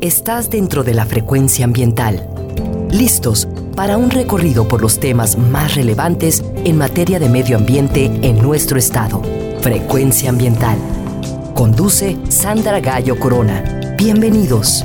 estás dentro de la frecuencia ambiental. Listos para un recorrido por los temas más relevantes en materia de medio ambiente en nuestro estado. Frecuencia ambiental. Conduce Sandra Gallo Corona. Bienvenidos.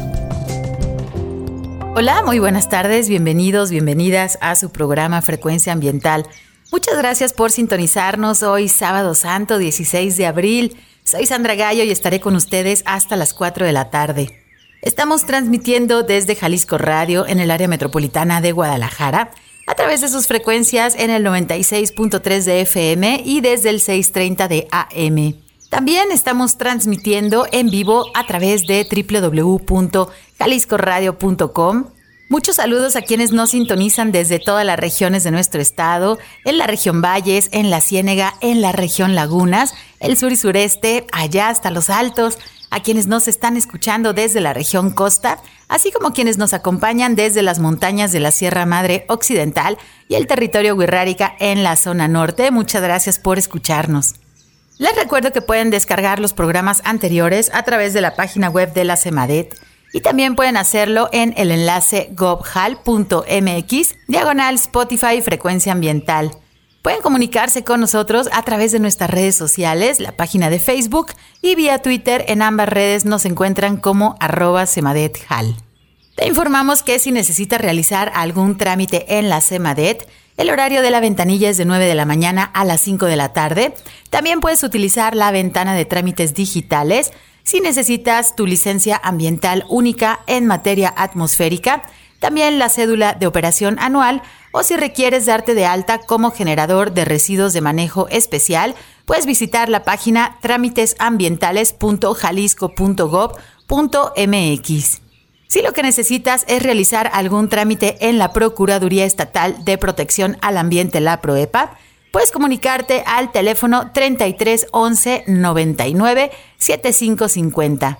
Hola, muy buenas tardes, bienvenidos, bienvenidas a su programa Frecuencia Ambiental. Muchas gracias por sintonizarnos hoy sábado santo 16 de abril. Soy Sandra Gallo y estaré con ustedes hasta las 4 de la tarde. Estamos transmitiendo desde Jalisco Radio en el área metropolitana de Guadalajara a través de sus frecuencias en el 96.3 de FM y desde el 630 de AM. También estamos transmitiendo en vivo a través de www.jaliscoradio.com. Muchos saludos a quienes nos sintonizan desde todas las regiones de nuestro estado, en la región Valles, en la Ciénega, en la región Lagunas, el sur y sureste, allá hasta los altos, a quienes nos están escuchando desde la región costa, así como quienes nos acompañan desde las montañas de la Sierra Madre Occidental y el territorio Huirrárica en la zona norte. Muchas gracias por escucharnos. Les recuerdo que pueden descargar los programas anteriores a través de la página web de la CEMADET y también pueden hacerlo en el enlace gobhal.mx, diagonal Spotify Frecuencia Ambiental. Pueden comunicarse con nosotros a través de nuestras redes sociales, la página de Facebook y vía Twitter. En ambas redes nos encuentran como arroba semadethal. Te informamos que si necesitas realizar algún trámite en la Semadet, el horario de la ventanilla es de 9 de la mañana a las 5 de la tarde. También puedes utilizar la ventana de trámites digitales si necesitas tu licencia ambiental única en materia atmosférica, también la cédula de operación anual o si requieres darte de alta como generador de residuos de manejo especial, puedes visitar la página trámitesambientales.jalisco.gov.mx. Si lo que necesitas es realizar algún trámite en la Procuraduría Estatal de Protección al Ambiente, la PROEPA, puedes comunicarte al teléfono 33 11 99 7550.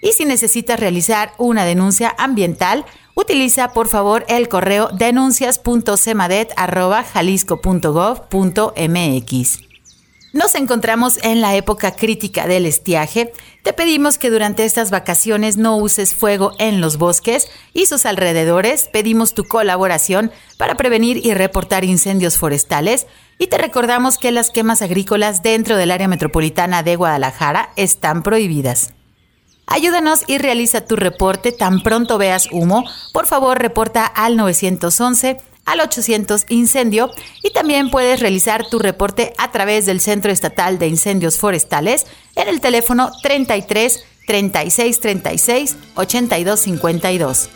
Y si necesitas realizar una denuncia ambiental, utiliza por favor el correo denuncias.cemadet.jalisco.gov.mx. Nos encontramos en la época crítica del estiaje. Te pedimos que durante estas vacaciones no uses fuego en los bosques y sus alrededores. Pedimos tu colaboración para prevenir y reportar incendios forestales. Y te recordamos que las quemas agrícolas dentro del área metropolitana de Guadalajara están prohibidas. Ayúdanos y realiza tu reporte tan pronto veas humo. Por favor, reporta al 911 al 800 incendio y también puedes realizar tu reporte a través del Centro Estatal de Incendios Forestales en el teléfono 33 36 36 82 52.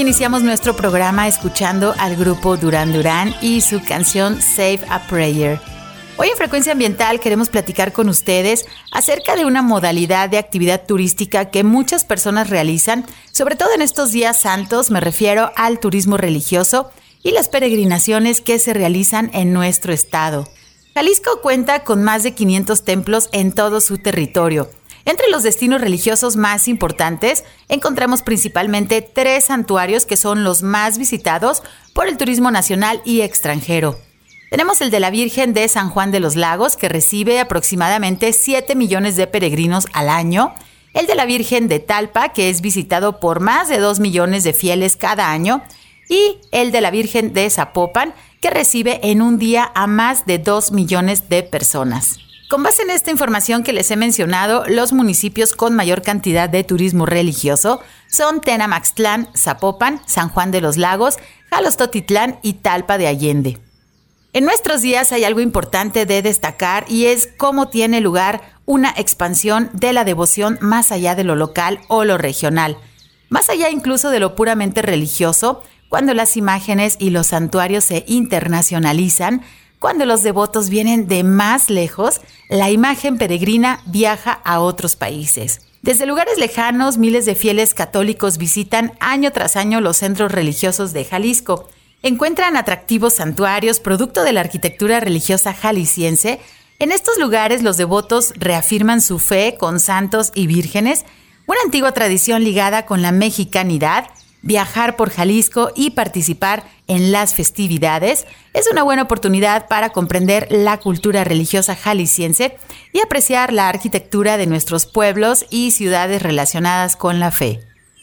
Iniciamos nuestro programa escuchando al grupo Duran Duran y su canción Save a Prayer. Hoy en Frecuencia Ambiental queremos platicar con ustedes acerca de una modalidad de actividad turística que muchas personas realizan, sobre todo en estos días santos, me refiero al turismo religioso y las peregrinaciones que se realizan en nuestro estado. Jalisco cuenta con más de 500 templos en todo su territorio. Entre los destinos religiosos más importantes encontramos principalmente tres santuarios que son los más visitados por el turismo nacional y extranjero. Tenemos el de la Virgen de San Juan de los Lagos, que recibe aproximadamente 7 millones de peregrinos al año. El de la Virgen de Talpa, que es visitado por más de 2 millones de fieles cada año. Y el de la Virgen de Zapopan, que recibe en un día a más de 2 millones de personas. Con base en esta información que les he mencionado, los municipios con mayor cantidad de turismo religioso son Tenamaxtlán, Zapopan, San Juan de los Lagos, Jalostotitlán y Talpa de Allende. En nuestros días hay algo importante de destacar y es cómo tiene lugar una expansión de la devoción más allá de lo local o lo regional, más allá incluso de lo puramente religioso, cuando las imágenes y los santuarios se internacionalizan, cuando los devotos vienen de más lejos, la imagen peregrina viaja a otros países. Desde lugares lejanos, miles de fieles católicos visitan año tras año los centros religiosos de Jalisco, encuentran atractivos santuarios producto de la arquitectura religiosa jalisciense. En estos lugares los devotos reafirman su fe con santos y vírgenes, una antigua tradición ligada con la mexicanidad, viajar por Jalisco y participar en las festividades es una buena oportunidad para comprender la cultura religiosa jalisciense y apreciar la arquitectura de nuestros pueblos y ciudades relacionadas con la fe.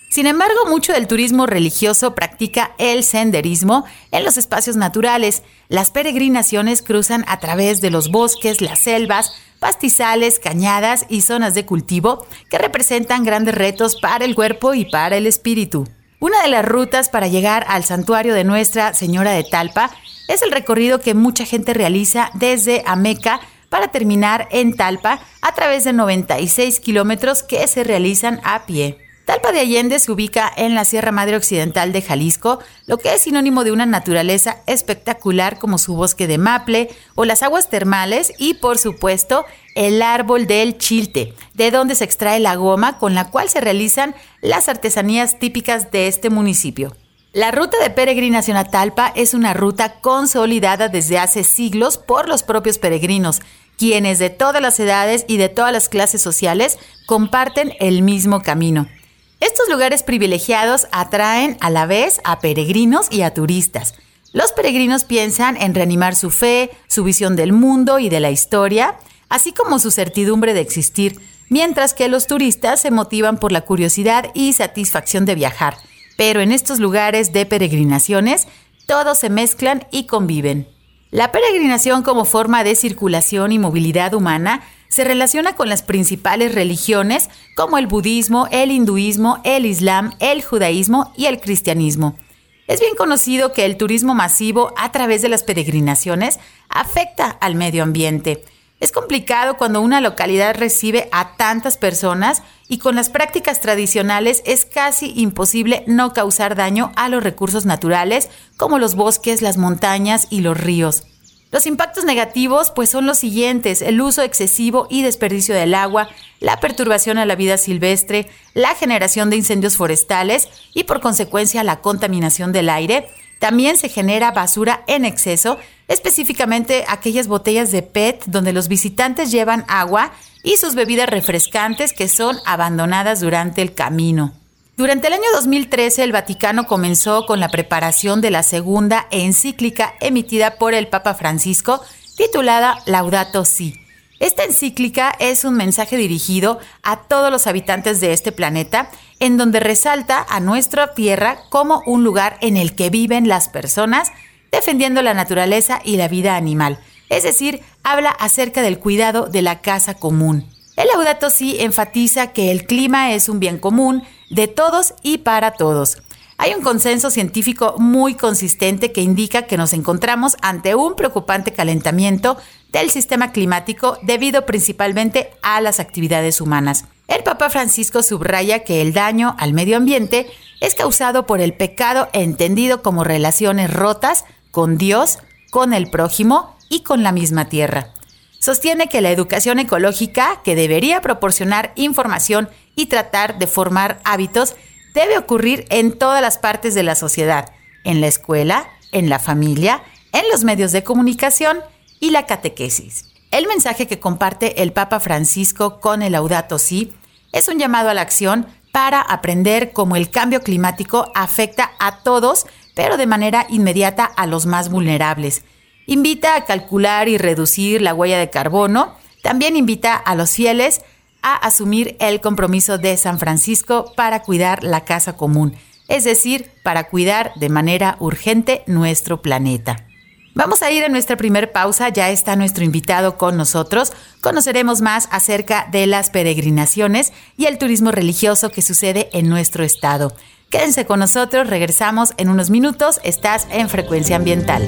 Sin embargo, mucho del turismo religioso practica el senderismo en los espacios naturales. Las peregrinaciones cruzan a través de los bosques, las selvas, pastizales, cañadas y zonas de cultivo que representan grandes retos para el cuerpo y para el espíritu. Una de las rutas para llegar al santuario de Nuestra Señora de Talpa es el recorrido que mucha gente realiza desde Ameca para terminar en Talpa a través de 96 kilómetros que se realizan a pie. Talpa de Allende se ubica en la Sierra Madre Occidental de Jalisco, lo que es sinónimo de una naturaleza espectacular como su bosque de maple o las aguas termales y, por supuesto, el árbol del chilte, de donde se extrae la goma con la cual se realizan las artesanías típicas de este municipio. La ruta de peregrinación a Talpa es una ruta consolidada desde hace siglos por los propios peregrinos, quienes de todas las edades y de todas las clases sociales comparten el mismo camino. Estos lugares privilegiados atraen a la vez a peregrinos y a turistas. Los peregrinos piensan en reanimar su fe, su visión del mundo y de la historia, así como su certidumbre de existir, mientras que los turistas se motivan por la curiosidad y satisfacción de viajar. Pero en estos lugares de peregrinaciones, todos se mezclan y conviven. La peregrinación como forma de circulación y movilidad humana se relaciona con las principales religiones como el budismo, el hinduismo, el islam, el judaísmo y el cristianismo. Es bien conocido que el turismo masivo a través de las peregrinaciones afecta al medio ambiente. Es complicado cuando una localidad recibe a tantas personas y con las prácticas tradicionales es casi imposible no causar daño a los recursos naturales como los bosques, las montañas y los ríos. Los impactos negativos pues son los siguientes, el uso excesivo y desperdicio del agua, la perturbación a la vida silvestre, la generación de incendios forestales y por consecuencia la contaminación del aire. También se genera basura en exceso, específicamente aquellas botellas de PET donde los visitantes llevan agua y sus bebidas refrescantes que son abandonadas durante el camino. Durante el año 2013, el Vaticano comenzó con la preparación de la segunda encíclica emitida por el Papa Francisco, titulada Laudato Si. Esta encíclica es un mensaje dirigido a todos los habitantes de este planeta, en donde resalta a nuestra Tierra como un lugar en el que viven las personas, defendiendo la naturaleza y la vida animal. Es decir, habla acerca del cuidado de la casa común. El Laudato Si enfatiza que el clima es un bien común de todos y para todos. Hay un consenso científico muy consistente que indica que nos encontramos ante un preocupante calentamiento del sistema climático debido principalmente a las actividades humanas. El Papa Francisco subraya que el daño al medio ambiente es causado por el pecado entendido como relaciones rotas con Dios, con el prójimo y con la misma tierra. Sostiene que la educación ecológica, que debería proporcionar información y tratar de formar hábitos, debe ocurrir en todas las partes de la sociedad, en la escuela, en la familia, en los medios de comunicación y la catequesis. El mensaje que comparte el Papa Francisco con el Laudato Si es un llamado a la acción para aprender cómo el cambio climático afecta a todos, pero de manera inmediata a los más vulnerables. Invita a calcular y reducir la huella de carbono. También invita a los fieles a asumir el compromiso de San Francisco para cuidar la casa común, es decir, para cuidar de manera urgente nuestro planeta. Vamos a ir a nuestra primer pausa, ya está nuestro invitado con nosotros. Conoceremos más acerca de las peregrinaciones y el turismo religioso que sucede en nuestro estado. Quédense con nosotros, regresamos en unos minutos, estás en Frecuencia Ambiental.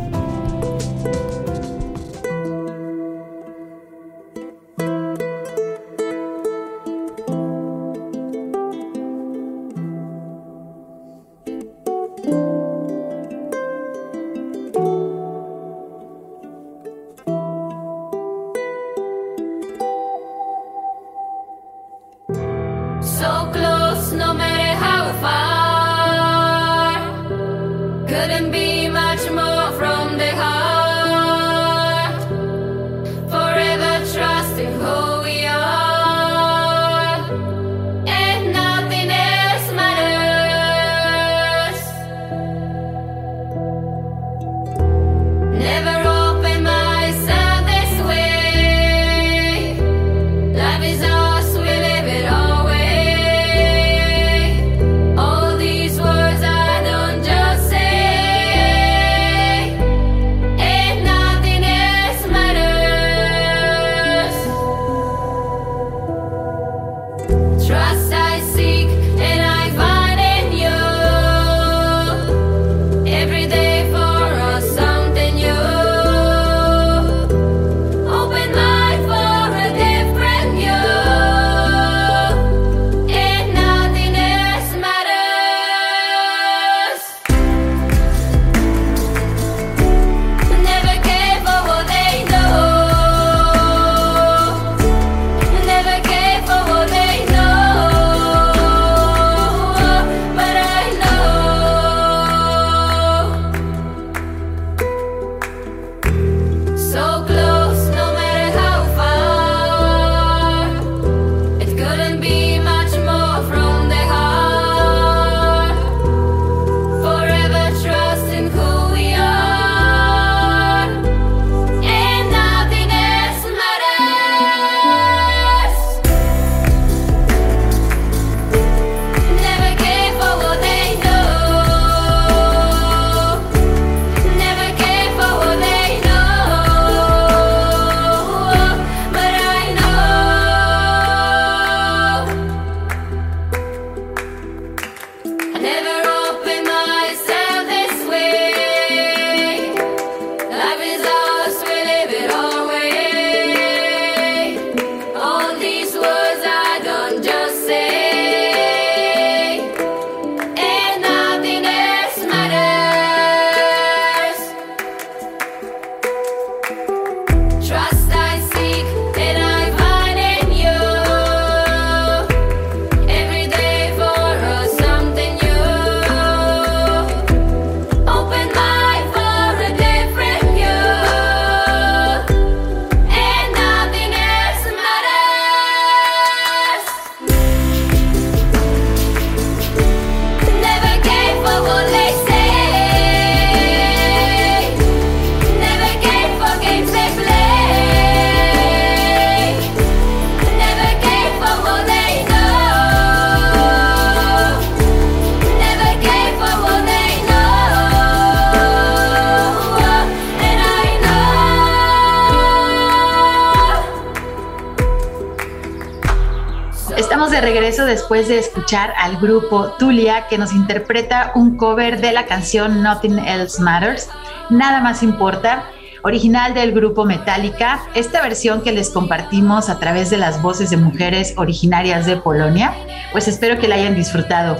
Después de escuchar al grupo Tulia que nos interpreta un cover de la canción Nothing Else Matters, Nada más importa, original del grupo Metallica. Esta versión que les compartimos a través de las voces de mujeres originarias de Polonia, pues espero que la hayan disfrutado.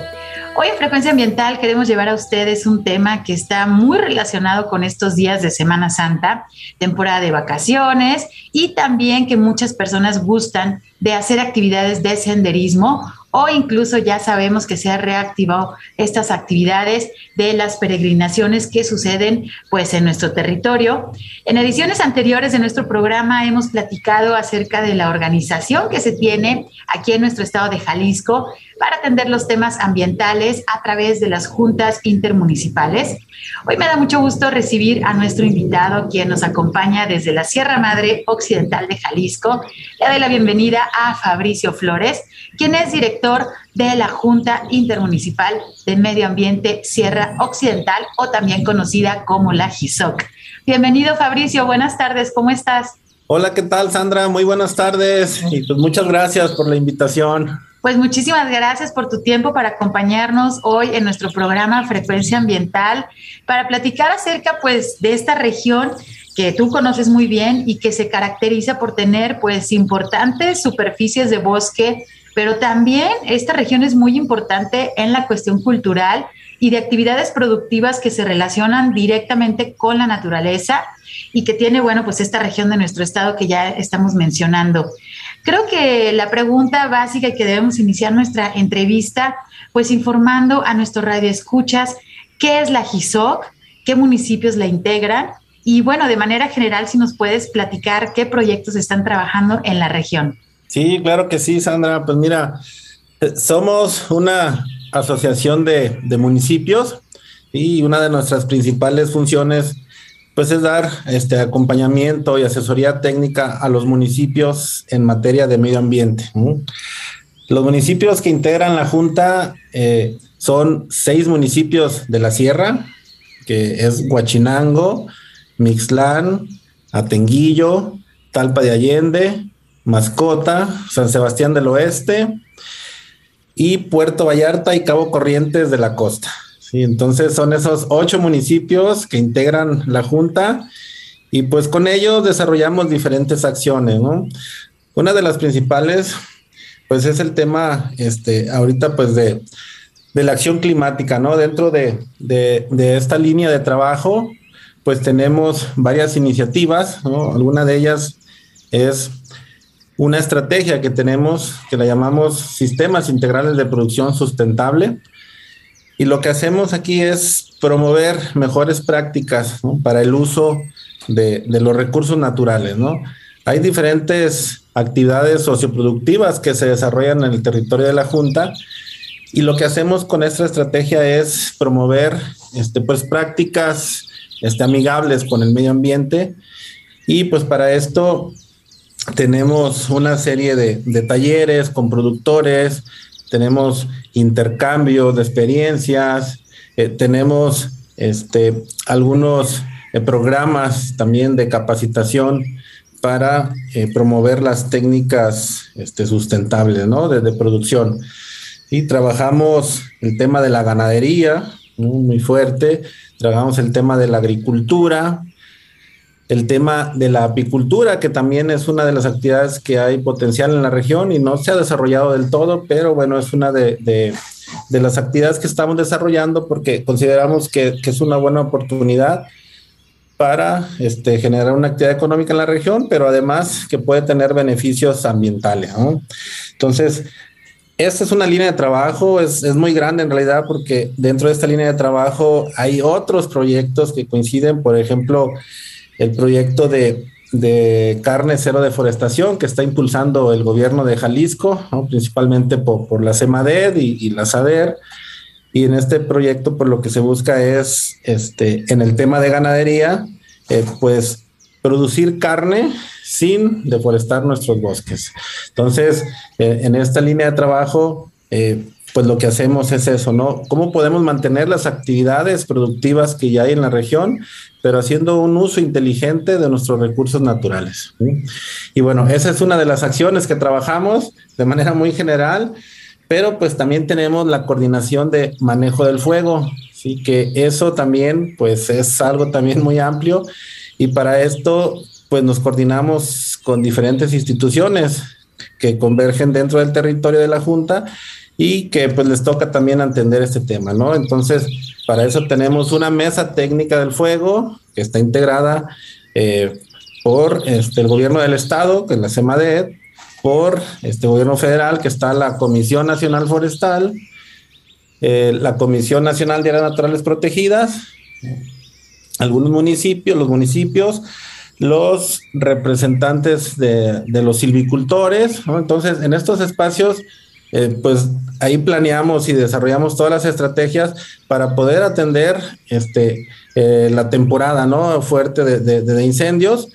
Hoy en Frecuencia Ambiental queremos llevar a ustedes un tema que está muy relacionado con estos días de Semana Santa, temporada de vacaciones y también que muchas personas gustan de hacer actividades de senderismo o incluso ya sabemos que se ha reactivado estas actividades de las peregrinaciones que suceden pues en nuestro territorio. En ediciones anteriores de nuestro programa hemos platicado acerca de la organización que se tiene aquí en nuestro estado de Jalisco para atender los temas ambientales a través de las juntas intermunicipales. Hoy me da mucho gusto recibir a nuestro invitado, quien nos acompaña desde la Sierra Madre Occidental de Jalisco. Le doy la bienvenida a Fabricio Flores, quien es director de la Junta Intermunicipal de Medio Ambiente Sierra Occidental o también conocida como la GISOC. Bienvenido Fabricio, buenas tardes, ¿cómo estás? Hola, ¿qué tal Sandra? Muy buenas tardes y pues muchas gracias por la invitación. Pues muchísimas gracias por tu tiempo para acompañarnos hoy en nuestro programa Frecuencia Ambiental para platicar acerca pues de esta región que tú conoces muy bien y que se caracteriza por tener pues importantes superficies de bosque, pero también esta región es muy importante en la cuestión cultural y de actividades productivas que se relacionan directamente con la naturaleza y que tiene, bueno, pues esta región de nuestro estado que ya estamos mencionando. Creo que la pregunta básica que debemos iniciar nuestra entrevista, pues informando a nuestro radio escuchas qué es la GISOC, qué municipios la integran y bueno, de manera general, si nos puedes platicar qué proyectos están trabajando en la región. Sí, claro que sí, Sandra. Pues mira, eh, somos una asociación de, municipios y una de nuestras principales funciones pues es dar este acompañamiento y asesoría técnica a los municipios en materia de medio ambiente. Los municipios que integran la Junta eh, son seis municipios de la Sierra, que es Huachinango, Mixlán, Atenguillo, Talpa de Allende, Mascota, San Sebastián del Oeste y Puerto Vallarta y Cabo Corrientes de la Costa. Sí, entonces son esos ocho municipios que integran la Junta y pues con ellos desarrollamos diferentes acciones, ¿no? Una de las principales, pues es el tema, este, ahorita pues de, la acción climática, ¿no? Dentro de, de, esta línea de trabajo, pues tenemos varias iniciativas, ¿no? Alguna de ellas es una estrategia que tenemos que la llamamos Sistemas Integrales de Producción Sustentable, y lo que hacemos aquí es promover mejores prácticas para el uso de, los recursos naturales. ¿no? Hay diferentes actividades socioproductivas que se desarrollan en el territorio de la Junta y lo que hacemos con esta estrategia es promover este, pues, prácticas este, amigables con el medio ambiente y pues para esto tenemos una serie de, talleres con productores, tenemos intercambio de experiencias, eh, tenemos este, algunos eh, programas también de capacitación para eh, promover las técnicas este, sustentables ¿no? de, producción. Y trabajamos el tema de la ganadería, muy fuerte, trabajamos el tema de la agricultura, el tema de la apicultura, que también es una de las actividades que hay potencial en la región y no se ha desarrollado del todo, pero bueno, es una de, las actividades que estamos desarrollando porque consideramos que, es una buena oportunidad para este, generar una actividad económica en la región, pero además que puede tener beneficios ambientales. Entonces, esta es una línea de trabajo, es, es, muy grande en realidad porque dentro de esta línea de trabajo hay otros proyectos que coinciden, por ejemplo, el proyecto de, carne cero deforestación que está impulsando el gobierno de Jalisco, principalmente por, la CEMADED y, la SADER. Y en este proyecto, por lo que se busca es, este, en el tema de ganadería, eh, pues producir carne sin deforestar nuestros bosques. Entonces, eh, en esta línea de trabajo, eh, pues lo que hacemos es eso, ¿no? ¿Cómo podemos mantener las actividades productivas que ya hay en la región, pero haciendo un uso inteligente de nuestros recursos naturales? Y bueno, esa es una de las acciones que trabajamos de manera muy general, pero pues también tenemos la coordinación de manejo del fuego, sí, que eso también pues es algo también muy amplio y para esto pues nos coordinamos con diferentes instituciones que convergen dentro del territorio de la Junta y que pues les toca también entender este tema, ¿no? Entonces, para eso tenemos una mesa técnica del fuego que está integrada eh, por este, el gobierno del estado, que es la CEMADET, por este gobierno federal, que está la Comisión Nacional Forestal, eh, la Comisión Nacional de Áreas Naturales Protegidas, algunos municipios, los municipios, los representantes de, de los silvicultores, ¿no? Entonces, en estos espacios eh, pues ahí planeamos y desarrollamos todas las estrategias para poder atender este, eh, la temporada ¿no? fuerte de, incendios.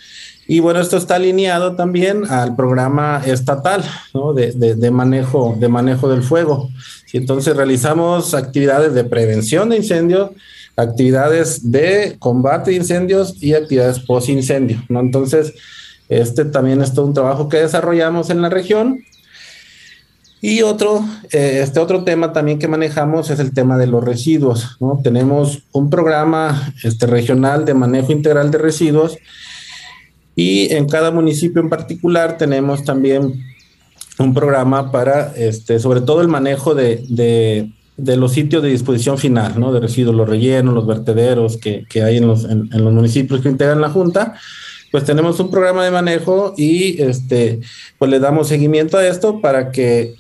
Y bueno, esto está alineado también al programa estatal ¿no? de, manejo, de manejo del fuego. Y entonces realizamos actividades de prevención de incendios, actividades de combate de incendios y actividades post incendio. ¿no? Entonces, este también es todo un trabajo que desarrollamos en la región y otro, eh, este otro tema también que manejamos es el tema de los residuos. ¿no? Tenemos un programa este, regional de manejo integral de residuos y en cada municipio en particular tenemos también un programa para, este, sobre todo el manejo de, de, los sitios de disposición final, ¿no? de residuos, los rellenos, los vertederos que, que hay en los, en los municipios que integran la Junta pues tenemos un programa de manejo y este, pues le damos seguimiento a esto para que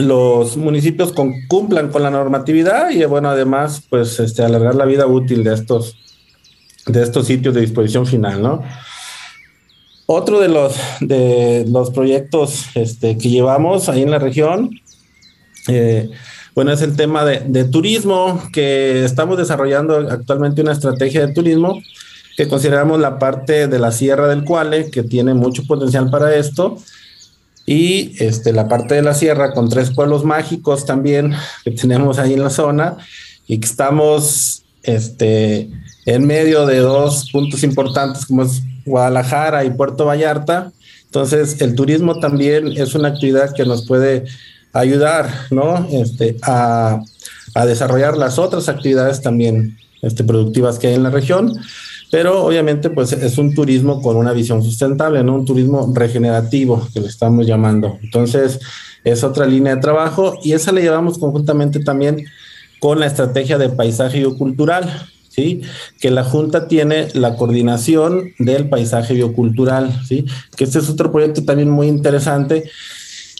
los municipios cumplan con la normatividad y bueno, además, pues este, alargar la vida útil de estos, de estos sitios de disposición final, ¿no? Otro de los, de los proyectos este, que llevamos ahí en la región, eh, bueno, es el tema de, de, turismo, que estamos desarrollando actualmente una estrategia de turismo que consideramos la parte de la Sierra del Cuale, que tiene mucho potencial para esto, y este, la parte de la sierra con tres pueblos mágicos también que tenemos ahí en la zona y que estamos este, en medio de dos puntos importantes como es Guadalajara y Puerto Vallarta. Entonces, el turismo también es una actividad que nos puede ayudar, ¿no? Este, a, a desarrollar las otras actividades también este, productivas que hay en la región pero obviamente pues es un turismo con una visión sustentable, ¿no? Un turismo regenerativo que le estamos llamando. Entonces es otra línea de trabajo y esa le llevamos conjuntamente también con la estrategia de paisaje biocultural, ¿sí? Que la Junta tiene la coordinación del paisaje biocultural, ¿sí? Que este es otro proyecto también muy interesante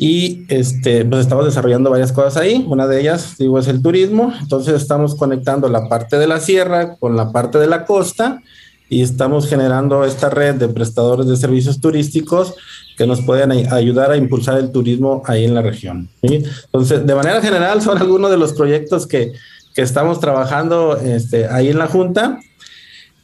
y este, pues estamos desarrollando varias cosas ahí. Una de ellas, digo, es el turismo. Entonces estamos conectando la parte de la sierra con la parte de la costa y estamos generando esta red de prestadores de servicios turísticos que nos pueden ayudar a impulsar el turismo ahí en la región. Entonces, de manera general, son algunos de los proyectos que, que estamos trabajando este, ahí en la Junta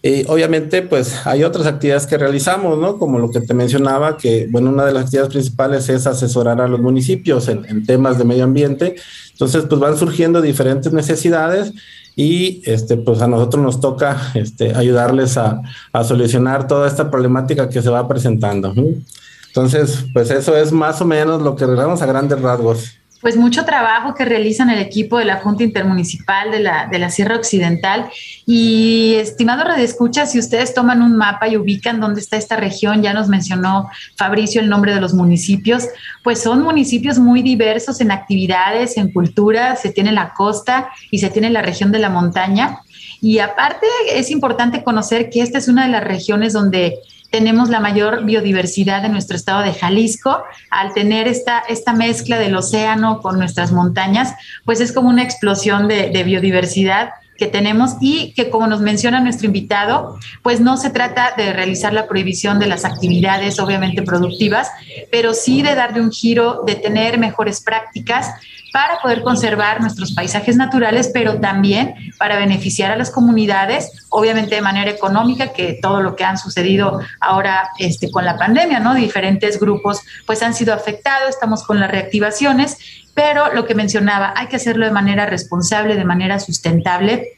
y obviamente, pues hay otras actividades que realizamos, ¿no? Como lo que te mencionaba, que, bueno, una de las actividades principales es asesorar a los municipios en, temas de medio ambiente. Entonces, pues van surgiendo diferentes necesidades y, este, pues a nosotros nos toca este, ayudarles a, a solucionar toda esta problemática que se va presentando. Entonces, pues eso es más o menos lo que realizamos a grandes rasgos pues mucho trabajo que realizan el equipo de la Junta Intermunicipal de la, de la Sierra Occidental. Y estimado Redescucha, si ustedes toman un mapa y ubican dónde está esta región, ya nos mencionó Fabricio el nombre de los municipios, pues son municipios muy diversos en actividades, en cultura, se tiene la costa y se tiene la región de la montaña. Y aparte es importante conocer que esta es una de las regiones donde tenemos la mayor biodiversidad en nuestro estado de Jalisco. Al tener esta, esta mezcla del océano con nuestras montañas, pues es como una explosión de, de biodiversidad que tenemos y que como nos menciona nuestro invitado, pues no se trata de realizar la prohibición de las actividades obviamente productivas, pero sí de darle un giro, de tener mejores prácticas para poder conservar nuestros paisajes naturales, pero también para beneficiar a las comunidades, obviamente de manera económica, que todo lo que han sucedido ahora este, con la pandemia, ¿no? Diferentes grupos pues han sido afectados, estamos con las reactivaciones pero lo que mencionaba, hay que hacerlo de manera responsable, de manera sustentable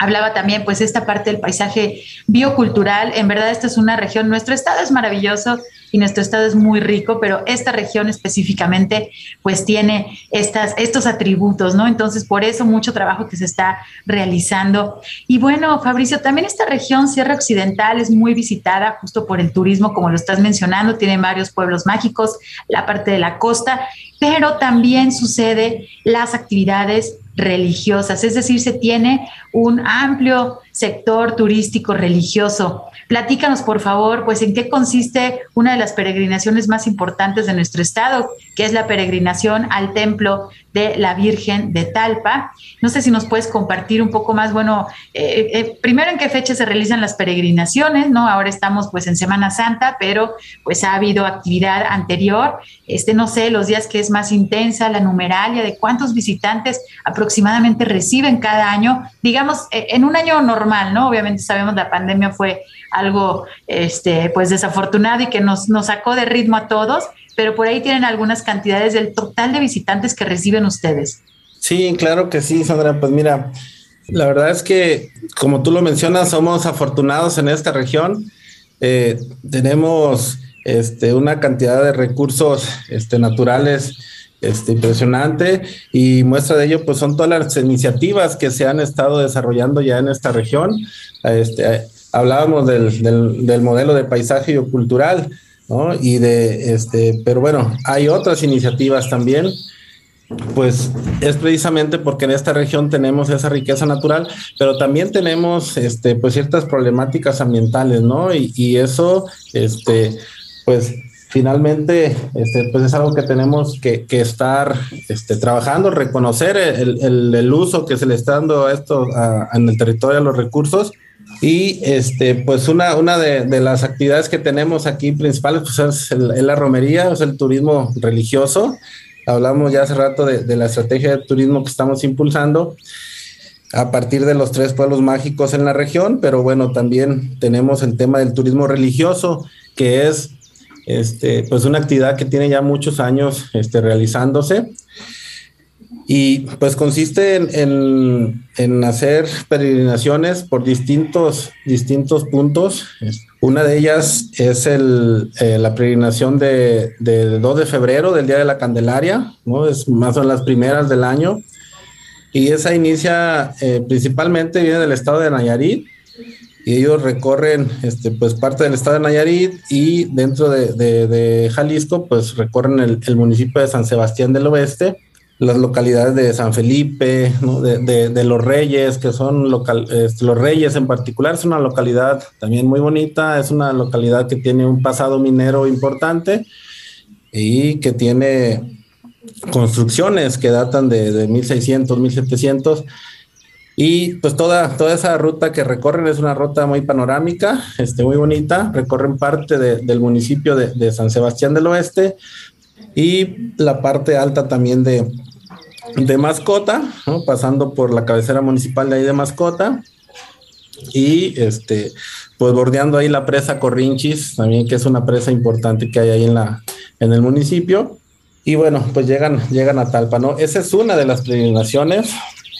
hablaba también pues esta parte del paisaje biocultural. En verdad esta es una región, nuestro estado es maravilloso y nuestro estado es muy rico, pero esta región específicamente pues tiene estas, estos atributos, ¿no? Entonces por eso mucho trabajo que se está realizando. Y bueno, Fabricio, también esta región Sierra Occidental es muy visitada justo por el turismo, como lo estás mencionando, tiene varios pueblos mágicos, la parte de la costa, pero también sucede las actividades religiosas, es decir, se tiene un amplio sector turístico religioso. Platícanos, por favor, pues en qué consiste una de las peregrinaciones más importantes de nuestro estado, que es la peregrinación al templo de la Virgen de Talpa. No sé si nos puedes compartir un poco más, bueno, eh, eh, primero en qué fecha se realizan las peregrinaciones, ¿no? Ahora estamos pues en Semana Santa, pero pues ha habido actividad anterior, este, no sé, los días que es más intensa, la numeralia de cuántos visitantes aproximadamente reciben cada año, digamos, eh, en un año normal, Obviamente sabemos la pandemia fue algo, este, pues desafortunado y que nos, nos sacó de ritmo a todos, pero por ahí tienen algunas cantidades del total de visitantes que reciben ustedes. Sí, claro que sí, Sandra. Pues mira, la verdad es que, como tú lo mencionas, somos afortunados en esta región. Eh, tenemos este, una cantidad de recursos este, naturales este, impresionante y muestra de ello pues son todas las iniciativas que se han estado desarrollando ya en esta región. Este, hablábamos del, del, del modelo de paisaje cultural ¿no? Y de, este, pero bueno, hay otras iniciativas también, pues es precisamente porque en esta región tenemos esa riqueza natural, pero también tenemos, este, pues ciertas problemáticas ambientales, ¿no? Y, y eso, este, pues finalmente, este, pues es algo que tenemos que, que estar este, trabajando, reconocer el, el, uso que se le está dando a esto en el territorio a los recursos y este, pues una, una de, de, las actividades que tenemos aquí principales pues es, el, la romería, es el turismo religioso. Hablamos ya hace rato de, de, la estrategia de turismo que estamos impulsando a partir de los tres pueblos mágicos en la región, pero bueno, también tenemos el tema del turismo religioso, que es este, pues una actividad que tiene ya muchos años este, realizándose y pues consiste en, en, hacer peregrinaciones por distintos, distintos puntos. Una de ellas es el, eh, la peregrinación del de 2 de febrero, del Día de la Candelaria, ¿no? Es más o las primeras del año. Y esa inicia eh, principalmente, viene del estado de Nayarit, y ellos recorren este, pues parte del estado de Nayarit y dentro de, de, de Jalisco, pues recorren el, el municipio de San Sebastián del Oeste las localidades de San Felipe, ¿no? de, de, los Reyes, que son local, este, los Reyes en particular, es una localidad también muy bonita, es una localidad que tiene un pasado minero importante y que tiene construcciones que datan de, de 1600, 1700. Y pues toda, toda esa ruta que recorren es una ruta muy panorámica, este, muy bonita. Recorren parte de, del municipio de, de, San Sebastián del Oeste y la parte alta también de, de mascota, pasando por la cabecera municipal de ahí de mascota y este pues bordeando ahí la presa Corrinchis, también que es una presa importante que hay ahí en la en el municipio. Y bueno, pues llegan llegan a Talpa, ¿no? Esa es una de las peregrinaciones.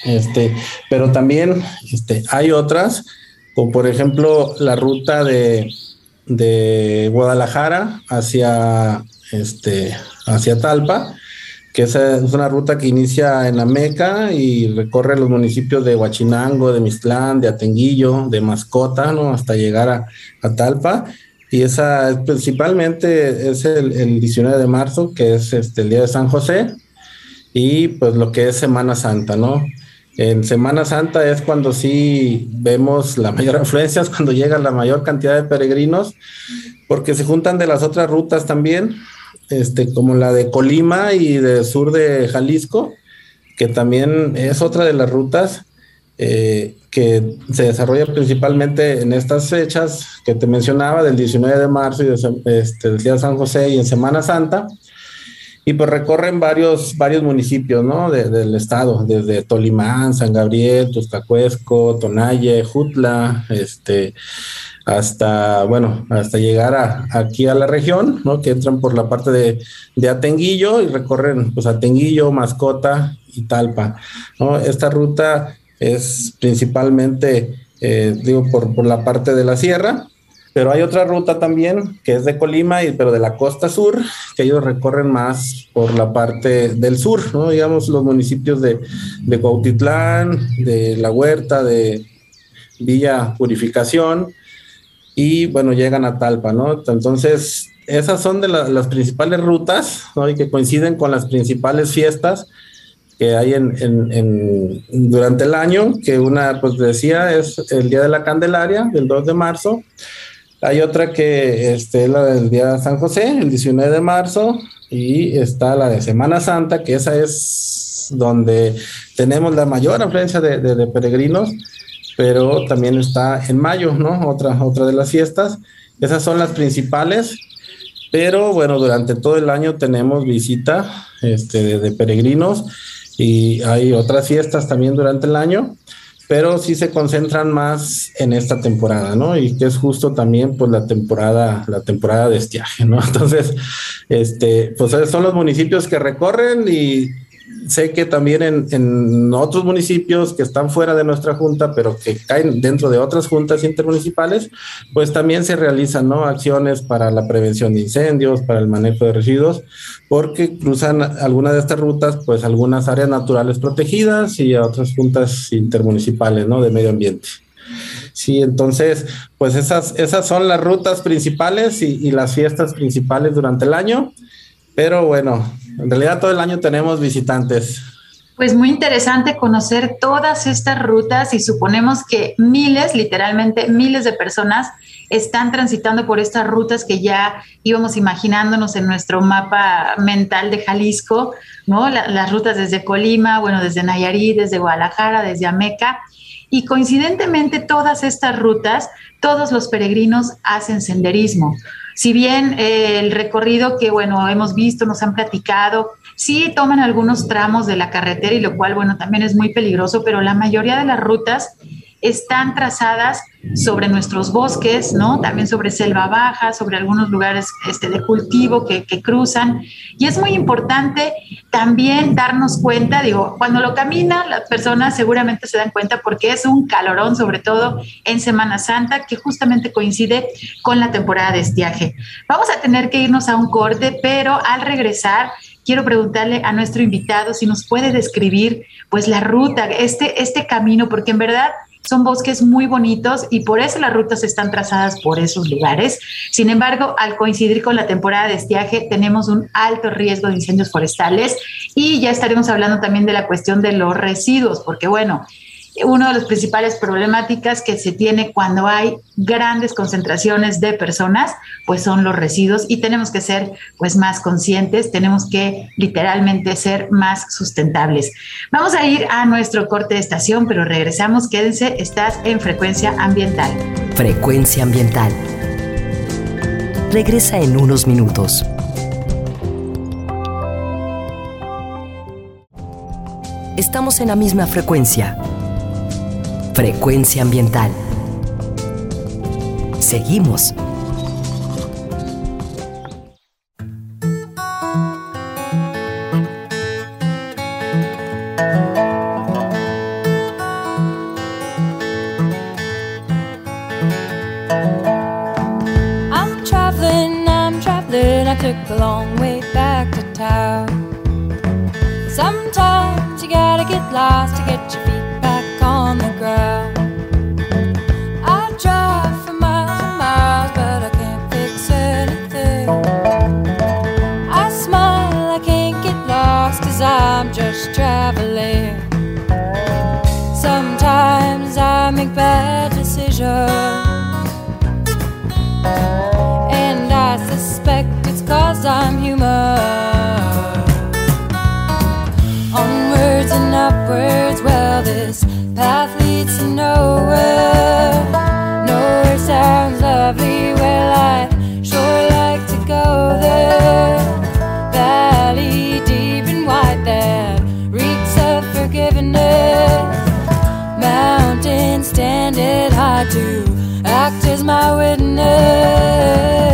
Este, pero también este hay otras, como por ejemplo la ruta de de Guadalajara hacia este hacia Talpa, que esa es una ruta que inicia en la Meca y recorre los municipios de Huachinango, de Mistlán, de Atenguillo, de Mascota, ¿no? Hasta llegar a, a Talpa. Y esa principalmente es el, el, 19 de marzo, que es este, el día de San José, y pues lo que es Semana Santa, ¿no? En Semana Santa es cuando sí vemos la mayor afluencia, es cuando llega la mayor cantidad de peregrinos, porque se juntan de las otras rutas también, este, como la de Colima y del sur de Jalisco, que también es otra de las rutas eh, que se desarrolla principalmente en estas fechas que te mencionaba, del 19 de marzo y este, del día de San José y en Semana Santa. Y pues recorren varios, varios municipios, ¿no? del estado, desde Tolimán, San Gabriel, Tuscacuesco, Tonaye, Jutla, este, hasta, bueno, hasta llegar a, aquí a la región, ¿no? Que entran por la parte de, de Atenguillo y recorren, pues, Atenguillo, Mascota y Talpa. Esta ruta es principalmente, eh, digo, por, por la parte de la sierra, pero hay otra ruta también que es de Colima, y, pero de la costa sur, que ellos recorren más por la parte del sur, ¿no? Digamos, los municipios de, de Cuautitlán, de La Huerta, de Villa Purificación, y bueno, llegan a Talpa, ¿no? Entonces, esas son de las principales rutas, ¿no? Y que coinciden con las principales fiestas que hay en, en, durante el año, que una, pues decía, es el Día de la Candelaria, el 2 de marzo, hay otra que este, es la del Día de San José, el 19 de marzo, y está la de Semana Santa, que esa es donde tenemos la mayor afluencia de, peregrinos, pero también está en mayo, ¿no? Otra, otra de las fiestas. Esas son las principales, pero bueno, durante todo el año tenemos visita este, de peregrinos y hay otras fiestas también durante el año pero sí se concentran más en esta temporada, ¿no? Y que es justo también pues la temporada, la temporada de estiaje, ¿no? Entonces, este, pues son los municipios que recorren y sé que también en, otros municipios que están fuera de nuestra junta, pero que caen dentro de otras juntas intermunicipales, pues también se realizan ¿no? acciones para la prevención de incendios, para el manejo de residuos, porque cruzan algunas de estas rutas, pues algunas áreas naturales protegidas y otras juntas intermunicipales ¿no? de medio ambiente. Sí, entonces, pues esas, esas son las rutas principales y, y las fiestas principales durante el año. Pero bueno, en realidad todo el año tenemos visitantes. Pues muy interesante conocer todas estas rutas y suponemos que miles, literalmente miles de personas están transitando por estas rutas que ya íbamos imaginándonos en nuestro mapa mental de Jalisco, ¿no? las rutas desde Colima, bueno, desde Nayarit, desde Guadalajara, desde Ameca. Y coincidentemente todas estas rutas, todos los peregrinos hacen senderismo. Si bien eh, el recorrido que, bueno, hemos visto, nos han platicado, sí toman algunos tramos de la carretera y lo cual, bueno, también es muy peligroso, pero la mayoría de las rutas están trazadas sobre nuestros bosques, ¿no? También sobre selva baja, sobre algunos lugares este, de cultivo que, cruzan. Y es muy importante también darnos cuenta, digo, cuando lo caminan las personas seguramente se dan cuenta porque es un calorón, sobre todo en Semana Santa, que justamente coincide con la temporada de estiaje. Vamos a tener que irnos a un corte, pero al regresar quiero preguntarle a nuestro invitado si nos puede describir pues la ruta, este, este camino, porque en verdad son bosques muy bonitos y por eso las rutas están trazadas por esos lugares. Sin embargo, al coincidir con la temporada de estiaje, tenemos un alto riesgo de incendios forestales y ya estaremos hablando también de la cuestión de los residuos, porque bueno, una de las principales problemáticas que se tiene cuando hay grandes concentraciones de personas, pues son los residuos y tenemos que ser pues más conscientes, tenemos que literalmente ser más sustentables. Vamos a ir a nuestro corte de estación, pero regresamos, quédense, estás en frecuencia ambiental. Frecuencia ambiental. Regresa en unos minutos. Estamos en la misma frecuencia Frecuencia ambiental. Seguimos. I'm. Onwards and upwards, well, this path leads to nowhere. Nowhere sounds lovely, well, I sure like to go there. Valley deep and wide that reeks of forgiveness. Mountains standing high to act as my witness.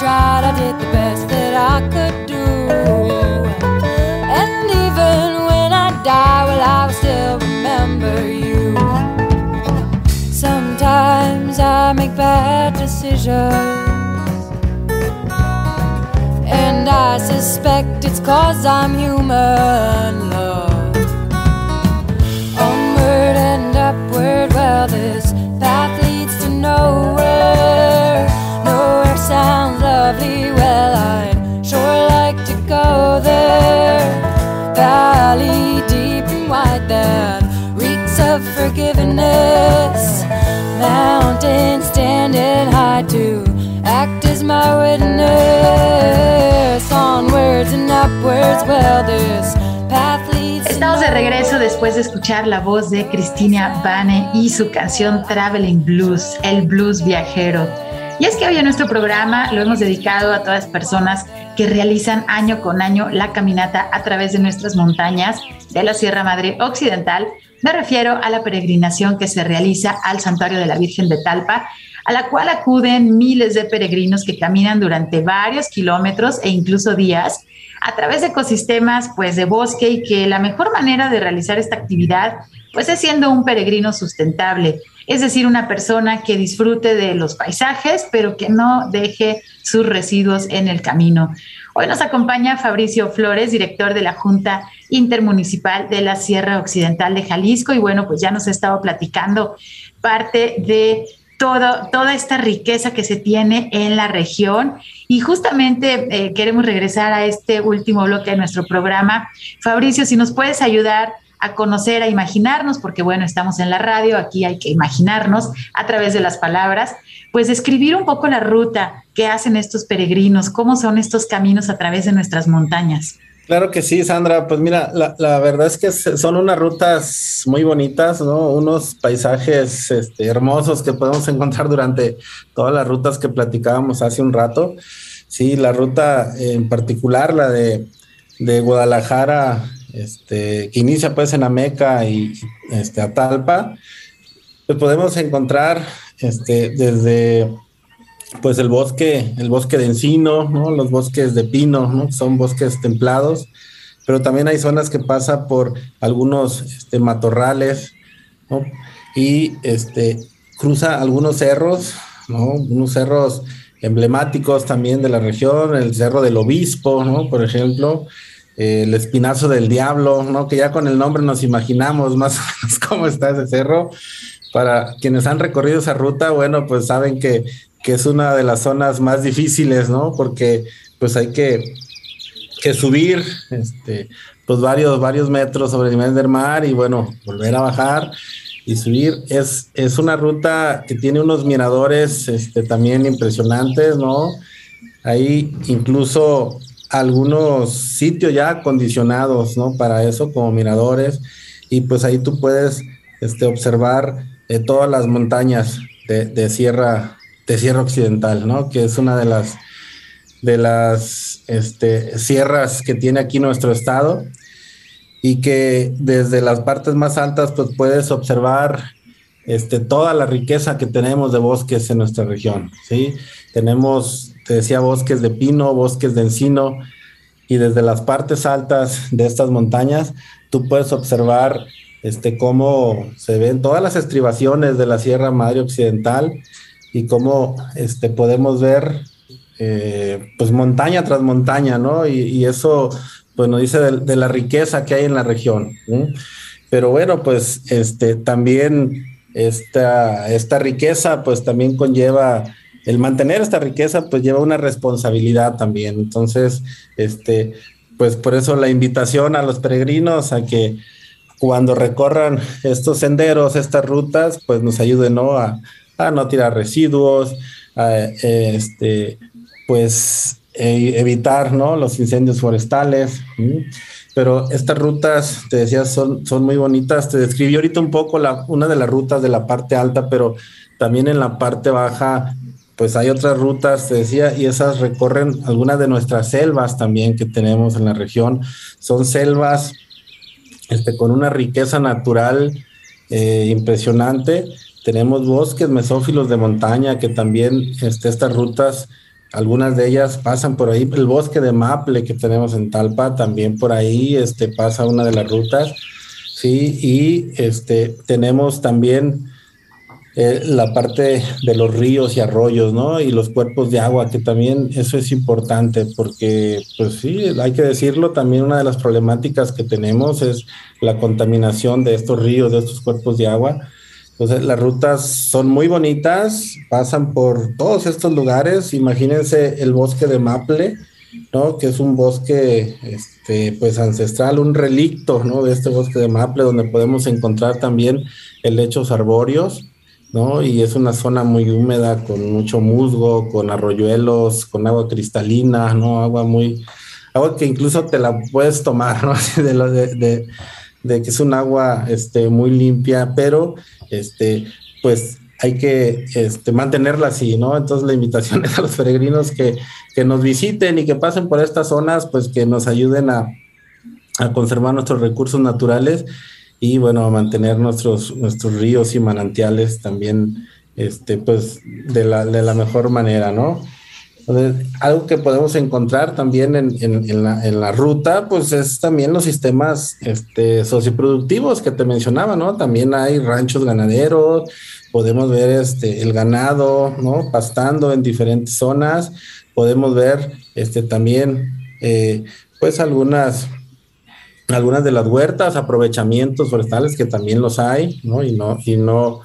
Tried, I did the best that I could do. And even when I die, well, I will still remember you. Sometimes I make bad decisions. And I suspect it's cause I'm human, Mountain standing high to act as my witness. Onwards and upwards, well, this path Estamos de regreso después de escuchar la voz de Cristina Bane y su canción Traveling Blues, el blues viajero. Y es que hoy en nuestro programa lo hemos dedicado a todas las personas que realizan año con año la caminata a través de nuestras montañas de la Sierra Madre Occidental. Me refiero a la peregrinación que se realiza al Santuario de la Virgen de Talpa, a la cual acuden miles de peregrinos que caminan durante varios kilómetros e incluso días a través de ecosistemas pues de bosque y que la mejor manera de realizar esta actividad pues es siendo un peregrino sustentable, es decir, una persona que disfrute de los paisajes pero que no deje sus residuos en el camino. Hoy nos acompaña Fabricio Flores, director de la Junta Intermunicipal de la Sierra Occidental de Jalisco y bueno, pues ya nos ha estado platicando parte de toda esta riqueza que se tiene en la región. Y justamente eh, queremos regresar a este último bloque de nuestro programa. Fabricio, si nos puedes ayudar a conocer, a imaginarnos, porque bueno, estamos en la radio, aquí hay que imaginarnos a través de las palabras, pues escribir un poco la ruta que hacen estos peregrinos, cómo son estos caminos a través de nuestras montañas. Claro que sí, Sandra. Pues mira, la, verdad es que son unas rutas muy bonitas, ¿no? Unos paisajes este, hermosos que podemos encontrar durante todas las rutas que platicábamos hace un rato. Sí, la ruta en particular, la de, Guadalajara, este, que inicia pues en Ameca y este, Atalpa, pues podemos encontrar desde pues el bosque, el bosque de encino, ¿no? los bosques de pino, ¿no? son bosques templados, pero también hay zonas que pasa por algunos este, matorrales ¿no? y este, cruza algunos cerros, ¿no? unos cerros emblemáticos también de la región, el Cerro del Obispo, ¿no? por ejemplo, el Espinazo del Diablo, ¿no? que ya con el nombre nos imaginamos más o menos cómo está ese cerro. Para quienes han recorrido esa ruta, bueno, pues saben que que es una de las zonas más difíciles, ¿no? Porque pues hay que, que subir este, pues varios, varios metros sobre el nivel del mar y bueno, volver a bajar y subir. Es, es una ruta que tiene unos miradores este, también impresionantes, ¿no? Hay incluso algunos sitios ya acondicionados, ¿no? Para eso, como miradores. Y pues ahí tú puedes este, observar eh, todas las montañas de, de Sierra de Sierra Occidental, ¿no? Que es una de las de las este, sierras que tiene aquí nuestro estado y que desde las partes más altas pues puedes observar este, toda la riqueza que tenemos de bosques en nuestra región, ¿sí? Tenemos, te decía, bosques de pino, bosques de encino y desde las partes altas de estas montañas tú puedes observar este, cómo se ven todas las estribaciones de la Sierra Madre Occidental y cómo este, podemos ver eh, pues montaña tras montaña, ¿no? Y, eso pues nos dice de, la riqueza que hay en la región. Pero bueno, pues este, también esta, esta riqueza pues también conlleva, el mantener esta riqueza pues lleva una responsabilidad también. Entonces, este, pues por eso la invitación a los peregrinos a que cuando recorran estos senderos, estas rutas, pues nos ayuden, ¿no? A, a no tirar residuos, a, este, pues e, evitar ¿no? los incendios forestales. pero estas rutas, te decía, son, son muy bonitas. Te describí ahorita un poco la, una de las rutas de la parte alta, pero también en la parte baja, pues hay otras rutas, te decía, y esas recorren algunas de nuestras selvas también que tenemos en la región. Son selvas este, con una riqueza natural eh, impresionante. Tenemos bosques mesófilos de montaña que también este, estas rutas algunas de ellas pasan por ahí, el bosque de Maple que tenemos en Talpa, también por ahí este, pasa una de las rutas, ¿sí? Y este, tenemos también eh, la parte de los ríos y arroyos, ¿no? Y los cuerpos de agua, que también eso es importante, porque, pues sí, hay que decirlo, también una de las problemáticas que tenemos es la contaminación de estos ríos, de estos cuerpos de agua entonces, las rutas son muy bonitas, pasan por todos estos lugares. Imagínense el bosque de Maple, ¿no? Que es un bosque, este, pues ancestral, un relicto, ¿no? De este bosque de Maple, donde podemos encontrar también helechos arbóreos, ¿no? Y es una zona muy húmeda, con mucho musgo, con arroyuelos, con agua cristalina, ¿no? Agua muy, agua que incluso te la puedes tomar, ¿no? de, que es un agua, este, muy limpia, pero este, pues hay que este, mantenerla así, ¿no? Entonces la invitación es a los peregrinos que, que, nos visiten y que pasen por estas zonas, pues que nos ayuden a, a, conservar nuestros recursos naturales y bueno, a mantener nuestros, nuestros ríos y manantiales también, este, pues de la, de la mejor manera, ¿no? Algo que podemos encontrar también en, en, la, en, la, ruta, pues es también los sistemas este, socioproductivos que te mencionaba, ¿no? También hay ranchos ganaderos, podemos ver este, el ganado, ¿no? Pastando en diferentes zonas, podemos ver este, también, eh, pues algunas, algunas de las huertas, aprovechamientos forestales que también los hay, ¿no? Y no, y no,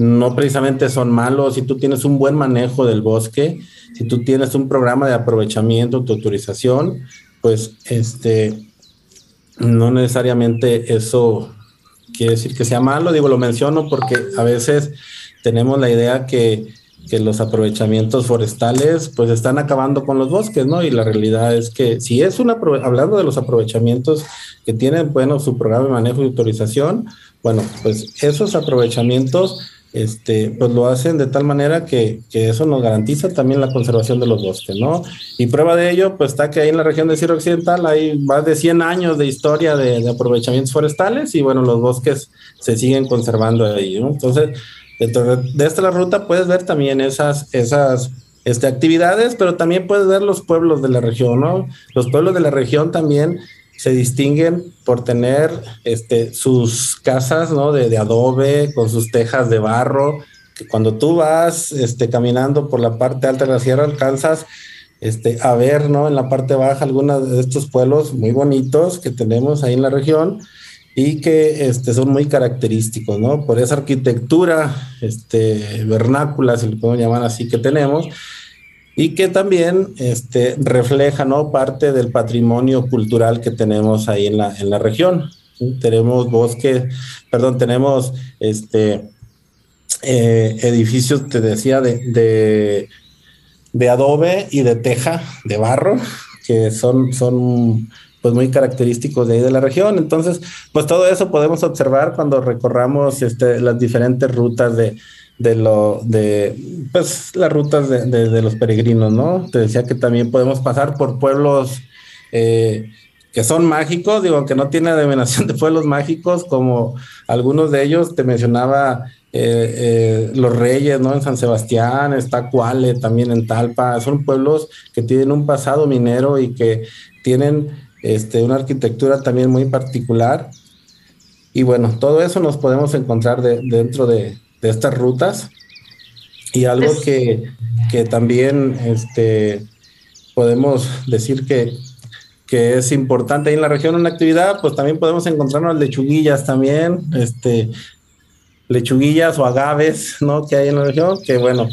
no precisamente son malos, si tú tienes un buen manejo del bosque, si tú tienes un programa de aprovechamiento, tu autorización, pues este, no necesariamente eso quiere decir que sea malo, digo, lo menciono porque a veces tenemos la idea que, que los aprovechamientos forestales pues están acabando con los bosques, ¿no? Y la realidad es que si es una, hablando de los aprovechamientos que tienen, bueno, su programa de manejo y autorización, bueno, pues esos aprovechamientos este, pues lo hacen de tal manera que, que, eso nos garantiza también la conservación de los bosques, ¿no? Y prueba de ello, pues está que ahí en la región de Sierra Occidental hay más de 100 años de historia de, aprovechamientos forestales y bueno, los bosques se siguen conservando ahí, ¿no? Entonces, de esta ruta puedes ver también esas, esas este, actividades, pero también puedes ver los pueblos de la región, ¿no? Los pueblos de la región también se distinguen por tener este, sus casas ¿no? de, adobe, con sus tejas de barro, que cuando tú vas este, caminando por la parte alta de la sierra alcanzas este, a ver ¿no? en la parte baja algunos de estos pueblos muy bonitos que tenemos ahí en la región y que este, son muy característicos, ¿no? Por esa arquitectura este, vernácula, si lo podemos llamar así, que tenemos, y que también este, refleja ¿no? parte del patrimonio cultural que tenemos ahí en la, en la región. Tenemos bosques, perdón, tenemos este, eh, edificios, te decía, de, de, adobe y de teja, de barro, que son, son pues muy característicos de de la región. Entonces, pues todo eso podemos observar cuando recorramos este, las diferentes rutas de, de lo de pues las rutas de, de, los peregrinos, ¿no? Te decía que también podemos pasar por pueblos eh, que son mágicos, digo, que no tiene denominación de pueblos mágicos, como algunos de ellos te mencionaba eh, eh, Los Reyes, ¿no? En San Sebastián, está Cuale también en Talpa, son pueblos que tienen un pasado minero y que tienen este, una arquitectura también muy particular. Y bueno, todo eso nos podemos encontrar de, dentro de, de estas rutas. Y algo que, que también este, podemos decir que, que es importante ahí en la región una actividad, pues también podemos encontrarnos lechuguillas también, este, lechuguillas o agaves, ¿no? Que hay en la región, que bueno,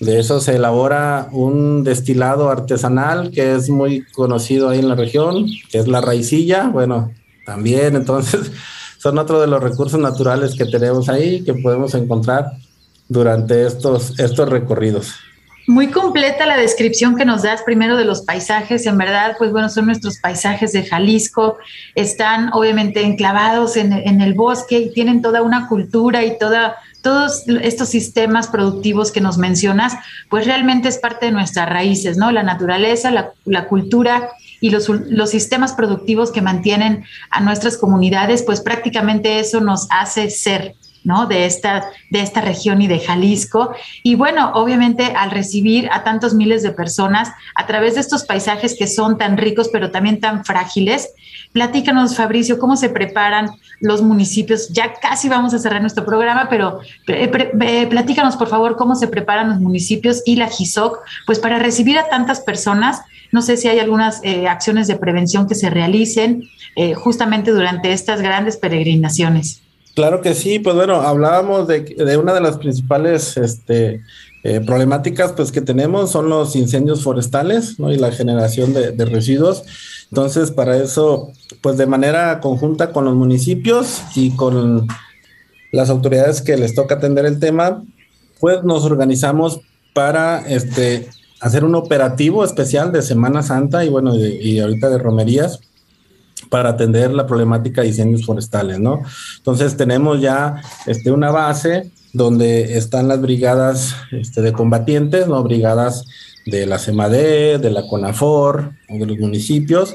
de eso se elabora un destilado artesanal que es muy conocido ahí en la región, que es la raicilla, bueno, también entonces son otro de los recursos naturales que tenemos ahí que podemos encontrar durante estos, estos recorridos. Muy completa la descripción que nos das primero de los paisajes. En verdad, pues bueno, son nuestros paisajes de Jalisco. Están obviamente enclavados en, en el bosque y tienen toda una cultura y toda todos estos sistemas productivos que nos mencionas, pues realmente es parte de nuestras raíces, ¿no? La naturaleza, la, la cultura y los, los, sistemas productivos que mantienen a nuestras comunidades, pues prácticamente eso nos hace ser. ¿no? De esta, de esta región y de Jalisco. Y bueno, obviamente al recibir a tantos miles de personas a través de estos paisajes que son tan ricos, pero también tan frágiles, platícanos, Fabricio, cómo se preparan los municipios. Ya casi vamos a cerrar nuestro programa, pero platícanos, por favor, cómo se preparan los municipios y la GISOC, pues para recibir a tantas personas. No sé si hay algunas eh, acciones de prevención que se realicen eh, justamente durante estas grandes peregrinaciones. Claro que sí, pues bueno, hablábamos de, de una de las principales este, eh, problemáticas pues, que tenemos son los incendios forestales ¿no? y la generación de, de, residuos. Entonces, para eso, pues de manera conjunta con los municipios y con las autoridades que les toca atender el tema, pues nos organizamos para este, hacer un operativo especial de Semana Santa y bueno, y, y ahorita de romerías para atender la problemática de incendios forestales, ¿no? Entonces tenemos ya este, una base donde están las brigadas este, de combatientes, ¿no? Brigadas de la CEMADE, de la CONAFOR, de los municipios,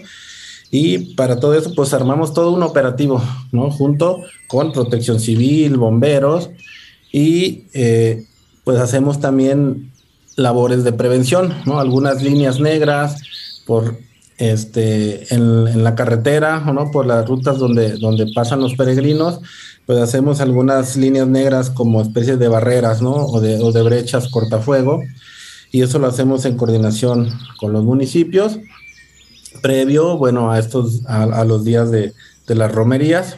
y para todo eso, pues armamos todo un operativo, ¿no? Junto con protección civil, bomberos, y eh, pues hacemos también labores de prevención, ¿no? Algunas líneas negras por este, en, la carretera, ¿no? Por las rutas donde, donde pasan los peregrinos, pues hacemos algunas líneas negras como especies de barreras, ¿no? O de, o de brechas cortafuego. Y eso lo hacemos en coordinación con los municipios, previo, bueno, a estos, a, a los días de, de, las romerías.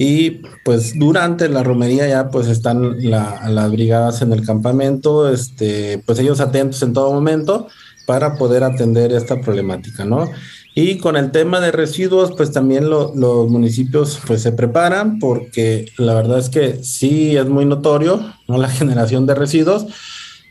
Y pues durante la romería ya pues están la, las brigadas en el campamento, este, pues ellos atentos en todo momento para poder atender esta problemática, ¿no? Y con el tema de residuos, pues también lo, los municipios pues se preparan porque la verdad es que sí es muy notorio, ¿no? La generación de residuos.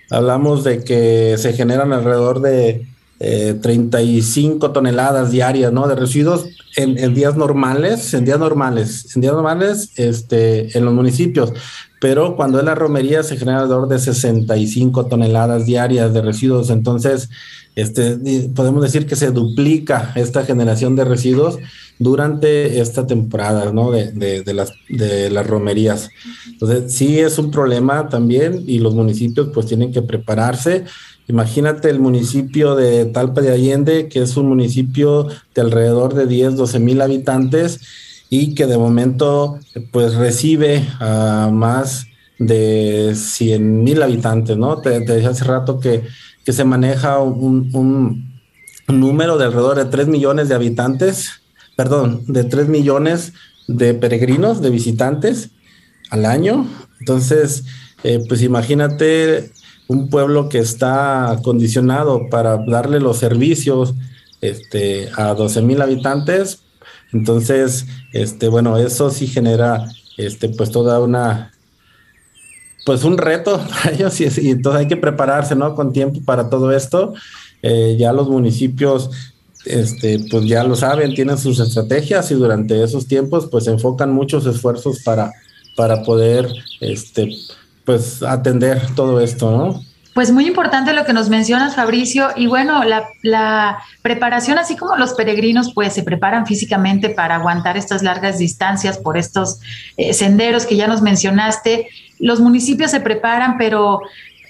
Hablamos de que se generan alrededor de eh, 35 toneladas diarias, ¿no? De residuos en, en, días normales, en días normales, en días normales, este, en los municipios pero cuando es la romería se genera alrededor de 65 toneladas diarias de residuos. Entonces, este, podemos decir que se duplica esta generación de residuos durante esta temporada ¿no? de, de, de, las, de las romerías. Entonces, sí es un problema también y los municipios pues tienen que prepararse. Imagínate el municipio de Talpa de Allende, que es un municipio de alrededor de 10, 12 mil habitantes y que de momento pues recibe a más de 100 mil habitantes, ¿no? Te, decía hace rato que, que se maneja un, número de alrededor de 3 millones de habitantes, perdón, de 3 millones de peregrinos, de visitantes al año. Entonces, eh, pues imagínate un pueblo que está acondicionado para darle los servicios este, a 12 mil habitantes, entonces, este, bueno, eso sí genera, este, pues toda una, pues un reto para ellos y, y entonces hay que prepararse, ¿no? Con tiempo para todo esto. Eh, ya los municipios, este, pues ya lo saben, tienen sus estrategias y durante esos tiempos, pues enfocan muchos esfuerzos para, para poder, este, pues atender todo esto, ¿no? Pues muy importante lo que nos mencionas, Fabricio. Y bueno, la, preparación, así como los peregrinos, pues se preparan físicamente para aguantar estas largas distancias por estos eh, senderos que ya nos mencionaste. Los municipios se preparan, pero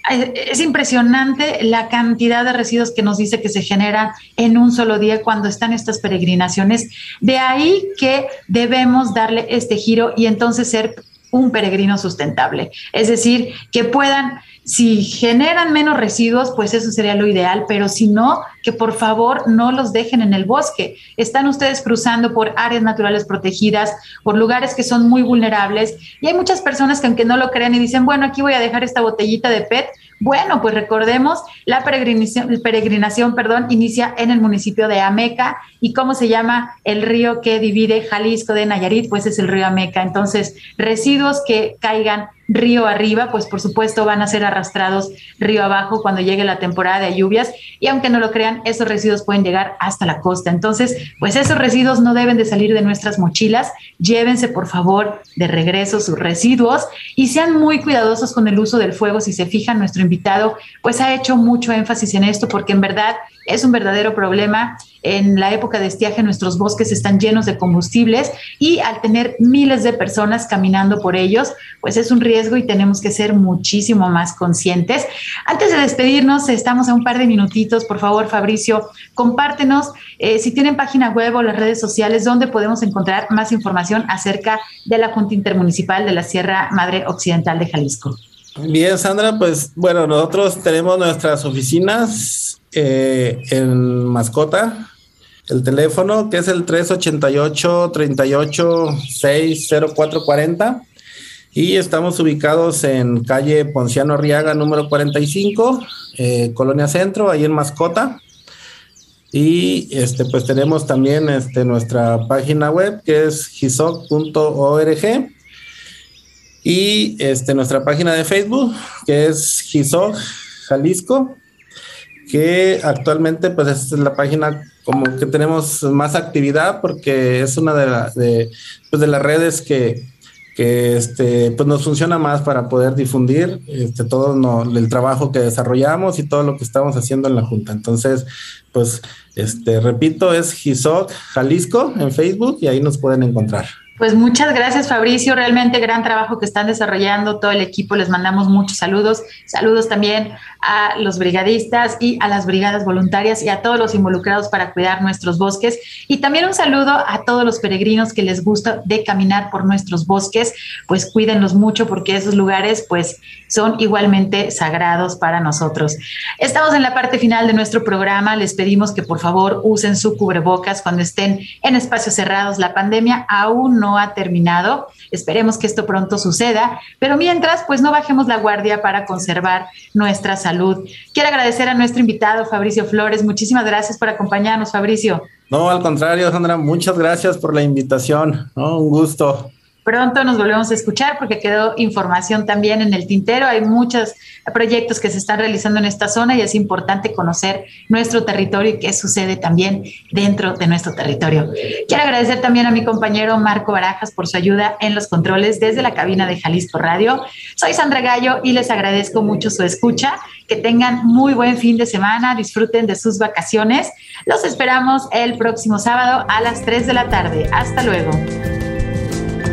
es impresionante la cantidad de residuos que nos dice que se generan en un solo día cuando están estas peregrinaciones. De ahí que debemos darle este giro y entonces ser un peregrino sustentable. Es decir, que puedan si generan menos residuos, pues eso sería lo ideal, pero si no, que por favor no los dejen en el bosque. Están ustedes cruzando por áreas naturales protegidas, por lugares que son muy vulnerables y hay muchas personas que aunque no lo crean y dicen, bueno, aquí voy a dejar esta botellita de PET. Bueno, pues recordemos, la peregrinación, peregrinación perdón, inicia en el municipio de Ameca y cómo se llama el río que divide Jalisco de Nayarit, pues es el río Ameca. Entonces, residuos que caigan río arriba, pues por supuesto van a ser arrastrados río abajo cuando llegue la temporada de lluvias y aunque no lo crean, esos residuos pueden llegar hasta la costa. Entonces, pues esos residuos no deben de salir de nuestras mochilas. Llévense por favor de regreso sus residuos y sean muy cuidadosos con el uso del fuego. Si se fijan, nuestro invitado pues ha hecho mucho énfasis en esto porque en verdad es un verdadero problema. En la época de estiaje nuestros bosques están llenos de combustibles y al tener miles de personas caminando por ellos, pues es un riesgo y tenemos que ser muchísimo más conscientes. Antes de despedirnos, estamos a un par de minutitos. Por favor, Fabricio, compártenos eh, si tienen página web o las redes sociales donde podemos encontrar más información acerca de la Junta Intermunicipal de la Sierra Madre Occidental de Jalisco. Bien, Sandra, pues bueno, nosotros tenemos nuestras oficinas eh, en Mascota, el teléfono que es el 388 38 60440 y estamos ubicados en calle Ponciano Arriaga número 45, eh, Colonia Centro, ahí en Mascota. Y este, pues tenemos también este, nuestra página web que es gisoc.org y este, nuestra página de Facebook que es gisoc Jalisco, que actualmente pues es la página como que tenemos más actividad porque es una de, la, de, pues, de las redes que, que este, pues nos funciona más para poder difundir este, todo no, el trabajo que desarrollamos y todo lo que estamos haciendo en la Junta. Entonces, pues, este, repito, es GISOC Jalisco en Facebook y ahí nos pueden encontrar. Pues muchas gracias Fabricio, realmente gran trabajo que están desarrollando todo el equipo, les mandamos muchos saludos, saludos también a los brigadistas y a las brigadas voluntarias y a todos los involucrados para cuidar nuestros bosques. Y también un saludo a todos los peregrinos que les gusta de caminar por nuestros bosques, pues cuídenlos mucho porque esos lugares pues son igualmente sagrados para nosotros. Estamos en la parte final de nuestro programa, les pedimos que por favor usen su cubrebocas cuando estén en espacios cerrados, la pandemia aún no ha terminado. Esperemos que esto pronto suceda, pero mientras, pues no bajemos la guardia para conservar nuestra salud. Quiero agradecer a nuestro invitado, Fabricio Flores. Muchísimas gracias por acompañarnos, Fabricio. No, al contrario, Sandra, muchas gracias por la invitación. Un gusto. Pronto nos volvemos a escuchar porque quedó información también en el tintero. Hay muchos proyectos que se están realizando en esta zona y es importante conocer nuestro territorio y qué sucede también dentro de nuestro territorio. Quiero agradecer también a mi compañero Marco Barajas por su ayuda en los controles desde la cabina de Jalisco Radio. Soy Sandra Gallo y les agradezco mucho su escucha. Que tengan muy buen fin de semana, disfruten de sus vacaciones. Los esperamos el próximo sábado a las 3 de la tarde. Hasta luego.